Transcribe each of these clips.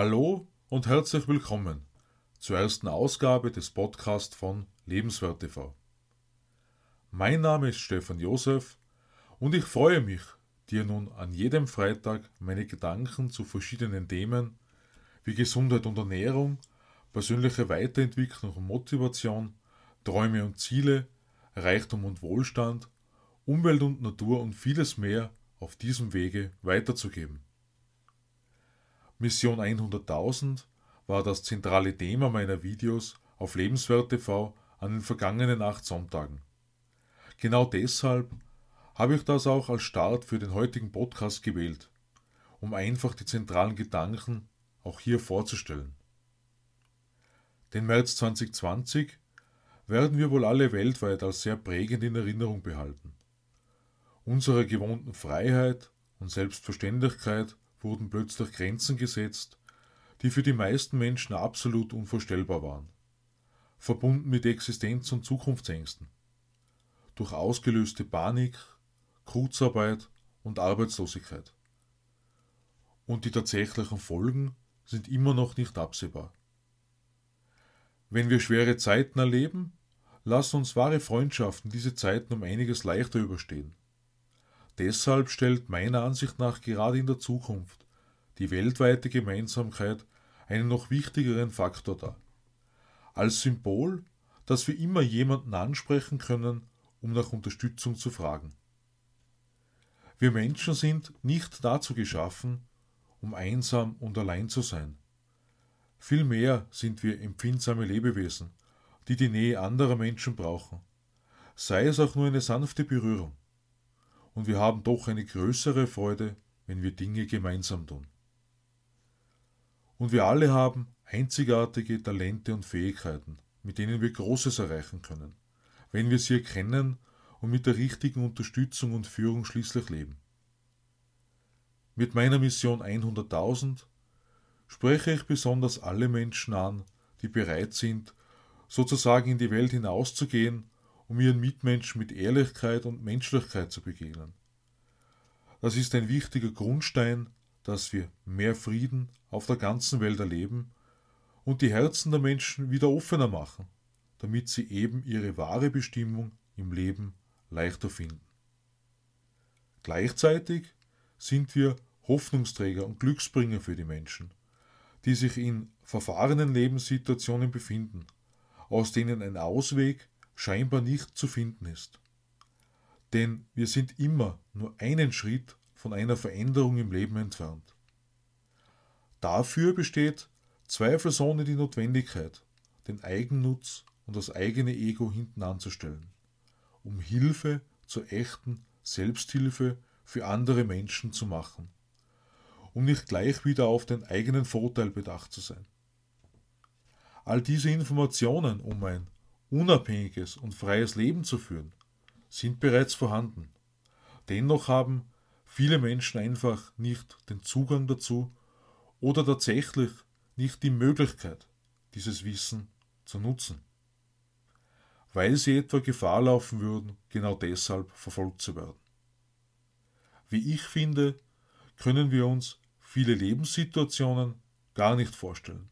Hallo und herzlich willkommen zur ersten Ausgabe des Podcasts von Lebenswert TV. Mein Name ist Stefan Josef und ich freue mich, dir nun an jedem Freitag meine Gedanken zu verschiedenen Themen wie Gesundheit und Ernährung, persönliche Weiterentwicklung und Motivation, Träume und Ziele, Reichtum und Wohlstand, Umwelt und Natur und vieles mehr auf diesem Wege weiterzugeben. Mission 100.000 war das zentrale Thema meiner Videos auf Lebenswert TV an den vergangenen acht Sonntagen. Genau deshalb habe ich das auch als Start für den heutigen Podcast gewählt, um einfach die zentralen Gedanken auch hier vorzustellen. Den März 2020 werden wir wohl alle weltweit als sehr prägend in Erinnerung behalten. Unserer gewohnten Freiheit und Selbstverständlichkeit wurden plötzlich Grenzen gesetzt, die für die meisten Menschen absolut unvorstellbar waren, verbunden mit Existenz- und Zukunftsängsten. Durch ausgelöste Panik, Kurzarbeit und Arbeitslosigkeit. Und die tatsächlichen Folgen sind immer noch nicht absehbar. Wenn wir schwere Zeiten erleben, lassen uns wahre Freundschaften diese Zeiten um einiges leichter überstehen. Deshalb stellt meiner Ansicht nach gerade in der Zukunft die weltweite Gemeinsamkeit einen noch wichtigeren Faktor dar. Als Symbol, dass wir immer jemanden ansprechen können, um nach Unterstützung zu fragen. Wir Menschen sind nicht dazu geschaffen, um einsam und allein zu sein. Vielmehr sind wir empfindsame Lebewesen, die die Nähe anderer Menschen brauchen, sei es auch nur eine sanfte Berührung und wir haben doch eine größere Freude, wenn wir Dinge gemeinsam tun. Und wir alle haben einzigartige Talente und Fähigkeiten, mit denen wir Großes erreichen können, wenn wir sie erkennen und mit der richtigen Unterstützung und Führung schließlich leben. Mit meiner Mission 100.000 spreche ich besonders alle Menschen an, die bereit sind, sozusagen in die Welt hinauszugehen um ihren Mitmenschen mit Ehrlichkeit und Menschlichkeit zu begegnen. Das ist ein wichtiger Grundstein, dass wir mehr Frieden auf der ganzen Welt erleben und die Herzen der Menschen wieder offener machen, damit sie eben ihre wahre Bestimmung im Leben leichter finden. Gleichzeitig sind wir Hoffnungsträger und Glücksbringer für die Menschen, die sich in verfahrenen Lebenssituationen befinden, aus denen ein Ausweg scheinbar nicht zu finden ist. Denn wir sind immer nur einen Schritt von einer Veränderung im Leben entfernt. Dafür besteht zweifelsohne die Notwendigkeit, den Eigennutz und das eigene Ego hinten anzustellen, um Hilfe zur echten Selbsthilfe für andere Menschen zu machen, um nicht gleich wieder auf den eigenen Vorteil bedacht zu sein. All diese Informationen um ein unabhängiges und freies Leben zu führen, sind bereits vorhanden. Dennoch haben viele Menschen einfach nicht den Zugang dazu oder tatsächlich nicht die Möglichkeit, dieses Wissen zu nutzen, weil sie etwa Gefahr laufen würden, genau deshalb verfolgt zu werden. Wie ich finde, können wir uns viele Lebenssituationen gar nicht vorstellen.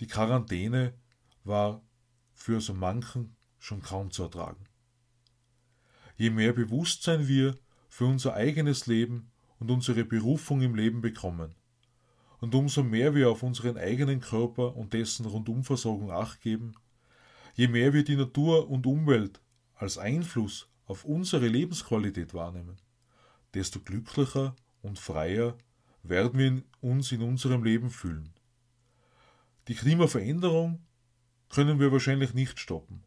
Die Quarantäne war für so manchen schon kaum zu ertragen. Je mehr Bewusstsein wir für unser eigenes Leben und unsere Berufung im Leben bekommen, und umso mehr wir auf unseren eigenen Körper und dessen Rundumversorgung acht geben, je mehr wir die Natur und Umwelt als Einfluss auf unsere Lebensqualität wahrnehmen, desto glücklicher und freier werden wir uns in unserem Leben fühlen. Die Klimaveränderung können wir wahrscheinlich nicht stoppen.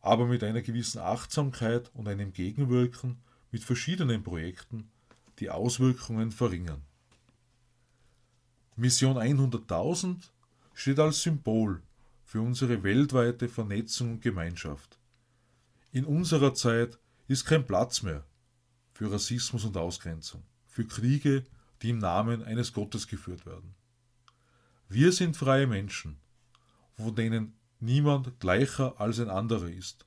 Aber mit einer gewissen Achtsamkeit und einem Gegenwirken mit verschiedenen Projekten die Auswirkungen verringern. Mission 100.000 steht als Symbol für unsere weltweite Vernetzung und Gemeinschaft. In unserer Zeit ist kein Platz mehr für Rassismus und Ausgrenzung, für Kriege, die im Namen eines Gottes geführt werden. Wir sind freie Menschen, von denen niemand gleicher als ein anderer ist.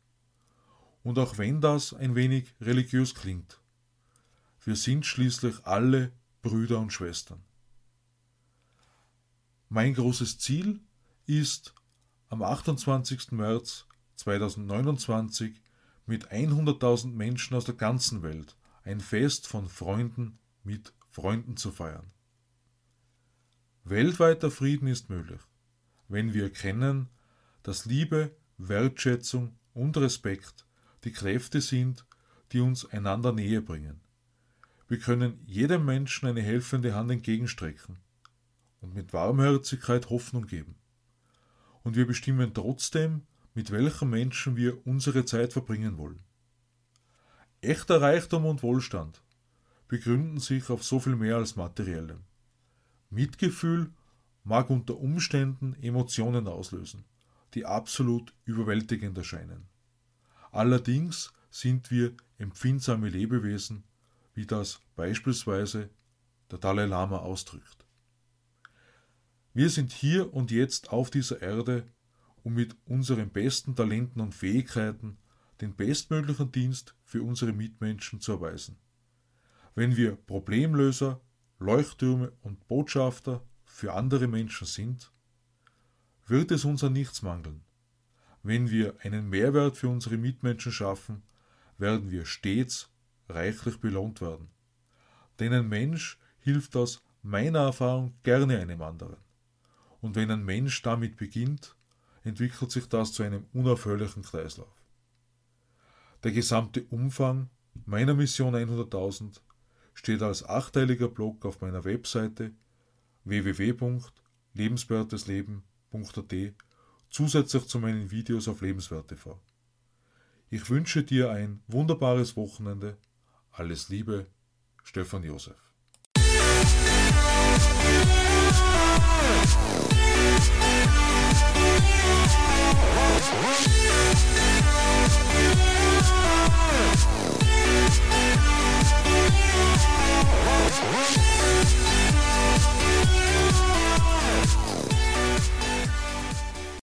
Und auch wenn das ein wenig religiös klingt, wir sind schließlich alle Brüder und Schwestern. Mein großes Ziel ist, am 28. März 2029 mit 100.000 Menschen aus der ganzen Welt ein Fest von Freunden mit Freunden zu feiern. Weltweiter Frieden ist möglich, wenn wir erkennen, dass Liebe, Wertschätzung und Respekt die Kräfte sind, die uns einander näher bringen. Wir können jedem Menschen eine helfende Hand entgegenstrecken und mit Warmherzigkeit Hoffnung geben. Und wir bestimmen trotzdem, mit welchen Menschen wir unsere Zeit verbringen wollen. Echter Reichtum und Wohlstand begründen sich auf so viel mehr als materiellem. Mitgefühl mag unter Umständen Emotionen auslösen, die absolut überwältigend erscheinen. Allerdings sind wir empfindsame Lebewesen, wie das beispielsweise der Dalai Lama ausdrückt. Wir sind hier und jetzt auf dieser Erde, um mit unseren besten Talenten und Fähigkeiten den bestmöglichen Dienst für unsere Mitmenschen zu erweisen. Wenn wir Problemlöser, Leuchttürme und Botschafter für andere Menschen sind, wird es uns an nichts mangeln. Wenn wir einen Mehrwert für unsere Mitmenschen schaffen, werden wir stets reichlich belohnt werden. Denn ein Mensch hilft aus meiner Erfahrung gerne einem anderen. Und wenn ein Mensch damit beginnt, entwickelt sich das zu einem unaufhörlichen Kreislauf. Der gesamte Umfang meiner Mission 100.000 steht als achteiliger Blog auf meiner Webseite www.lebenswertesleben.at zusätzlich zu meinen Videos auf Lebenswert TV. Ich wünsche dir ein wunderbares Wochenende. Alles Liebe, Stefan Josef.